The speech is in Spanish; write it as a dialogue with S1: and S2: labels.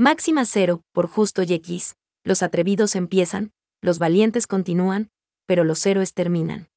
S1: Máxima cero, por justo y X. Los atrevidos empiezan, los valientes continúan, pero los héroes terminan.